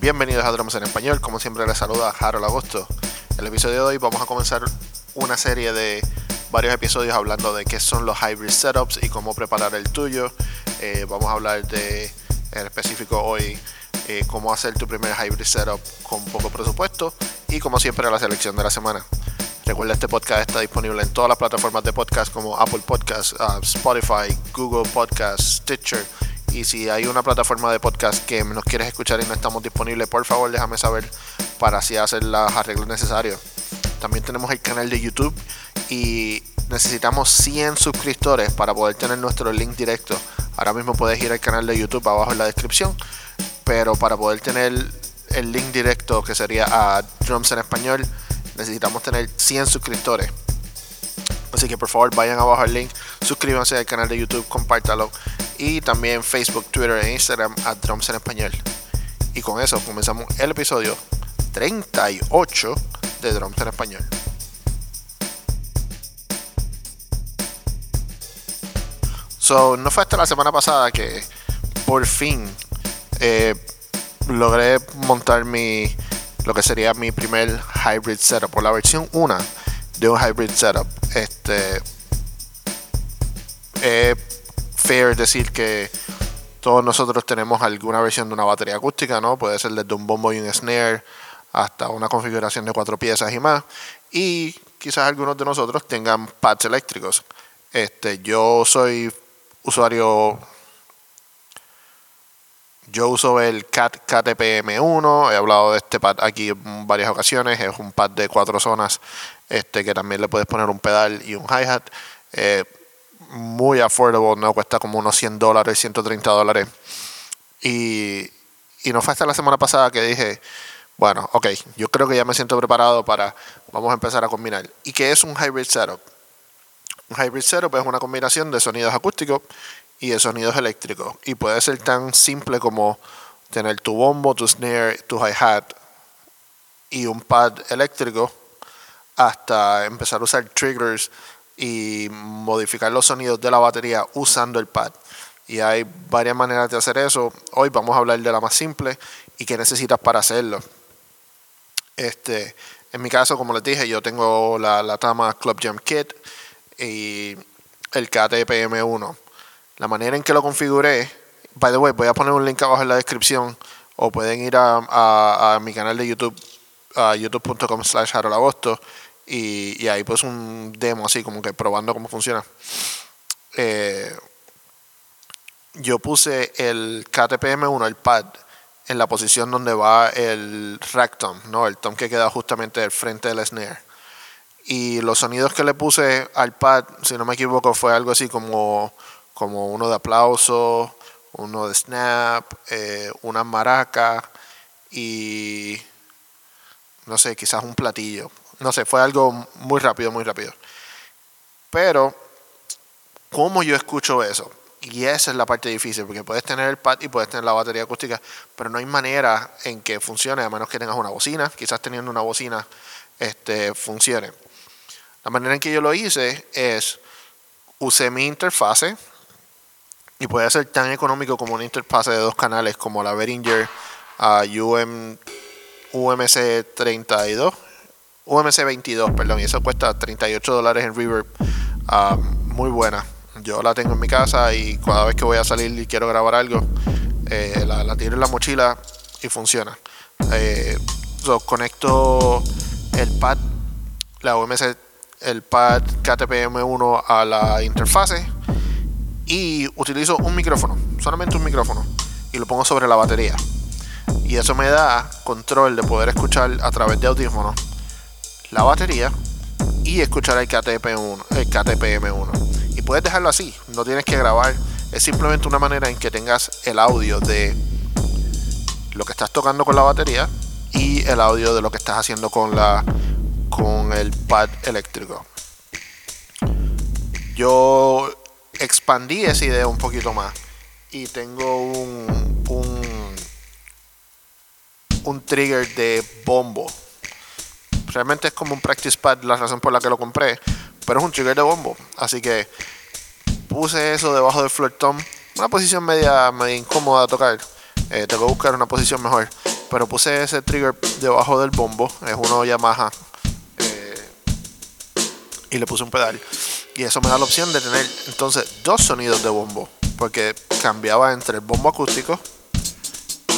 Bienvenidos a Drums en Español, como siempre les saluda Harold Agosto. En el episodio de hoy vamos a comenzar una serie de varios episodios hablando de qué son los hybrid setups y cómo preparar el tuyo. Eh, vamos a hablar de, en específico hoy, eh, cómo hacer tu primer hybrid setup con poco presupuesto y como siempre la selección de la semana. Recuerda, este podcast está disponible en todas las plataformas de podcast como Apple Podcasts, uh, Spotify, Google Podcasts, Stitcher. Y si hay una plataforma de podcast que nos quieres escuchar y no estamos disponibles, por favor déjame saber para así hacer los arreglos necesarios. También tenemos el canal de YouTube y necesitamos 100 suscriptores para poder tener nuestro link directo. Ahora mismo puedes ir al canal de YouTube abajo en la descripción, pero para poder tener el link directo que sería a Drums en español, necesitamos tener 100 suscriptores. Así que por favor vayan abajo al link, suscríbanse al canal de YouTube, compártalo y también Facebook, Twitter e Instagram a Drums en Español. Y con eso comenzamos el episodio 38 de Drums en Español. So, no fue hasta la semana pasada que por fin eh, logré montar mi lo que sería mi primer hybrid setup o la versión 1 de un hybrid setup. Este es fair decir que todos nosotros tenemos alguna versión de una batería acústica, ¿no? Puede ser desde un bombo y un snare hasta una configuración de cuatro piezas y más. Y quizás algunos de nosotros tengan pads eléctricos. Este, yo soy usuario yo uso el CAT KTPM1, he hablado de este pad aquí en varias ocasiones, es un pad de cuatro zonas este, que también le puedes poner un pedal y un hi-hat. Eh, muy affordable, no cuesta como unos 100 dólares, 130 dólares. Y, y no fue hasta la semana pasada que dije, bueno, ok, yo creo que ya me siento preparado para, vamos a empezar a combinar. ¿Y qué es un hybrid setup? Un hybrid setup es una combinación de sonidos acústicos y de sonidos eléctricos. Y puede ser tan simple como tener tu bombo, tu snare, tu hi-hat y un pad eléctrico hasta empezar a usar triggers y modificar los sonidos de la batería usando el pad. Y hay varias maneras de hacer eso. Hoy vamos a hablar de la más simple y qué necesitas para hacerlo. Este, en mi caso, como les dije, yo tengo la, la Tama Club Jam Kit y el KTPM1 la manera en que lo configuré, by the way, voy a poner un link abajo en la descripción o pueden ir a, mi canal de YouTube, a youtube.com slash agosto y, y ahí pues un demo así como que probando cómo funciona. Eh, yo puse el KTPM1, el pad, en la posición donde va el rack tom, ¿no? el tom que queda justamente al frente del snare. Y los sonidos que le puse al pad, si no me equivoco, fue algo así como como uno de aplauso, uno de snap, eh, una maraca y no sé, quizás un platillo. No sé, fue algo muy rápido, muy rápido. Pero, ¿cómo yo escucho eso? Y esa es la parte difícil, porque puedes tener el pad y puedes tener la batería acústica, pero no hay manera en que funcione, a menos que tengas una bocina. Quizás teniendo una bocina este, funcione. La manera en que yo lo hice es, usé mi interfase, y puede ser tan económico como una interfase de dos canales como la Behringer UM, UMC 32 UMC 22 perdón y eso cuesta 38 dólares en Reverb. Ah, muy buena. Yo la tengo en mi casa y cada vez que voy a salir y quiero grabar algo eh, la, tiro en la mochila y funciona. Eh, conecto el pad la UMC el pad KTPM1 a la interfase y utilizo un micrófono, solamente un micrófono, y lo pongo sobre la batería. Y eso me da control de poder escuchar a través de audífonos la batería y escuchar el, KTP1, el KTPM1. Y puedes dejarlo así, no tienes que grabar, es simplemente una manera en que tengas el audio de lo que estás tocando con la batería y el audio de lo que estás haciendo con la con el pad eléctrico. Yo expandí esa idea un poquito más y tengo un, un, un trigger de bombo. Realmente es como un practice pad, la razón por la que lo compré, pero es un trigger de bombo. Así que puse eso debajo del floor tom, una posición media, media incómoda a tocar. Eh, tengo que buscar una posición mejor. Pero puse ese trigger debajo del bombo, es uno Yamaha. Eh, y le puse un pedal. Y eso me da la opción de tener entonces dos sonidos de bombo. Porque cambiaba entre el bombo acústico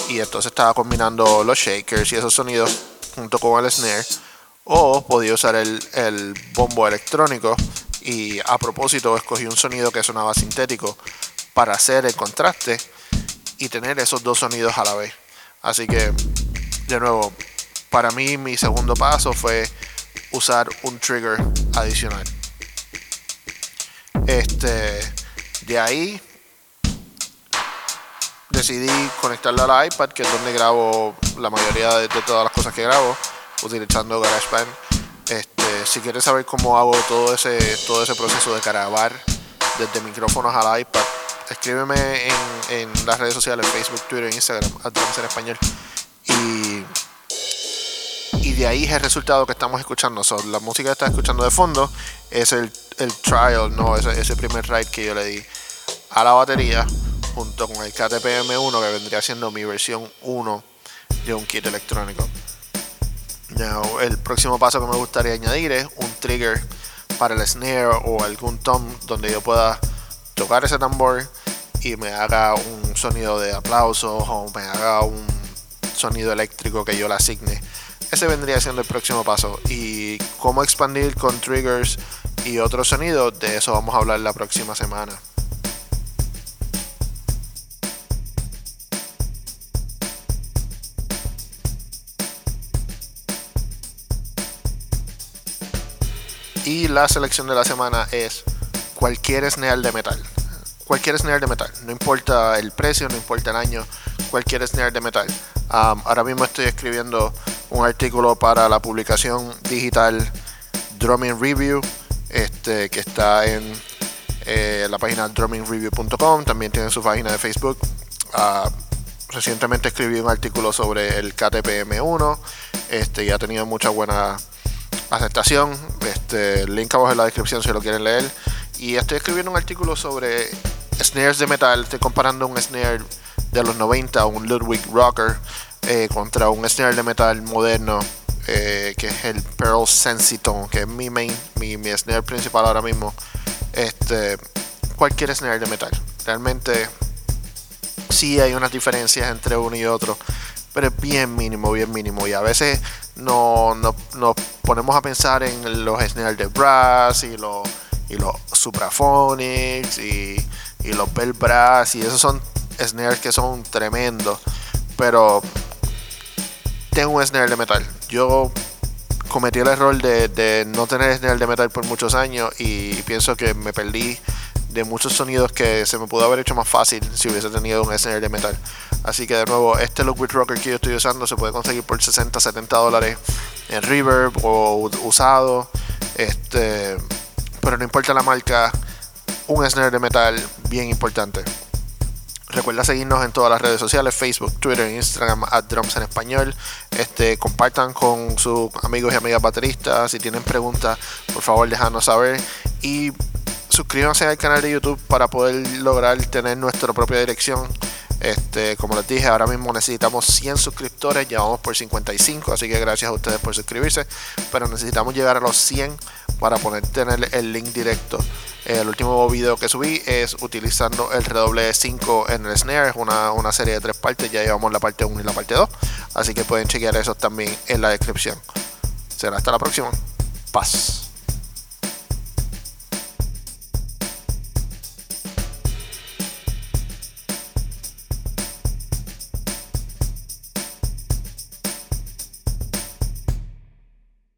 y entonces estaba combinando los shakers y esos sonidos junto con el snare. O podía usar el, el bombo electrónico y a propósito escogí un sonido que sonaba sintético para hacer el contraste y tener esos dos sonidos a la vez. Así que, de nuevo, para mí mi segundo paso fue usar un trigger adicional. Este, de ahí decidí conectarlo al iPad, que es donde grabo la mayoría de, todas las cosas que grabo, utilizando GarageBand. Este, si quieres saber cómo hago todo ese, todo ese proceso de grabar desde micrófonos al iPad, escríbeme en, las redes sociales, Facebook, Twitter, Instagram, Advance en español. Y, y de ahí es el resultado que estamos escuchando. la música que estás escuchando de fondo es el, el trial, no, ese, ese primer ride que yo le di a la batería junto con el KTPM1 que vendría siendo mi versión 1 de un kit electrónico. El próximo paso que me gustaría añadir es un trigger para el snare o algún tom donde yo pueda tocar ese tambor y me haga un sonido de aplausos o me haga un sonido eléctrico que yo le asigne. Ese vendría siendo el próximo paso. Y cómo expandir con triggers y otros sonidos, de eso vamos a hablar la próxima semana. Y la selección de la semana es cualquier snare de metal. Cualquier snare de metal. No importa el precio, no importa el año. Cualquier snare de metal. ahora mismo estoy escribiendo un artículo para la publicación digital Drumming Review. Este, que está en eh, la página drummingreview.com. También tiene su página de Facebook. Ah, recientemente escribí un artículo sobre el KTPM1. Este, y ha tenido mucha buena aceptación. Este, link abajo en la descripción si lo quieren leer. Y estoy escribiendo un artículo sobre snares de metal. Estoy comparando un snare de los 90, un Ludwig Rocker, eh, contra un snare de metal moderno. Eh, que es el Pearl Sensitone, que es mi main, mi, snare principal ahora mismo. Este, cualquier snare de metal. Realmente sí hay unas diferencias entre uno y otro, pero es bien mínimo, bien mínimo. Y a veces no, nos ponemos a pensar en los snares de brass y los, y los supraphonics y, y los bell brass y esos son snares que son tremendos. Pero tengo un snare de metal. Yo cometí el error de, de no tener snare de metal por muchos años y pienso que me perdí de muchos sonidos que se me pudo haber hecho más fácil si hubiese tenido un snare de metal. Así que de nuevo, este Look with Rocker que yo estoy usando se puede conseguir por 60, 70 dólares en Reverb o usado. Este, pero no importa la marca, un snare de metal bien importante. Recuerda seguirnos en todas las redes sociales, Facebook, Twitter, Instagram, at Drums en Español. Este, compartan con sus amigos y amigas bateristas. Si tienen preguntas, por favor déjanos saber. Y suscríbanse al canal de YouTube para poder lograr tener nuestra propia dirección. Este, como les dije, ahora mismo necesitamos 100 suscriptores, ya vamos por 55, así que gracias a ustedes por suscribirse, pero necesitamos llegar a los 100 para poder tener el link directo. El último video que subí es utilizando el redoble 5 en el snare, es una, una serie de tres partes, ya llevamos la parte 1 y la parte 2, así que pueden chequear eso también en la descripción. Será hasta la próxima. Paz.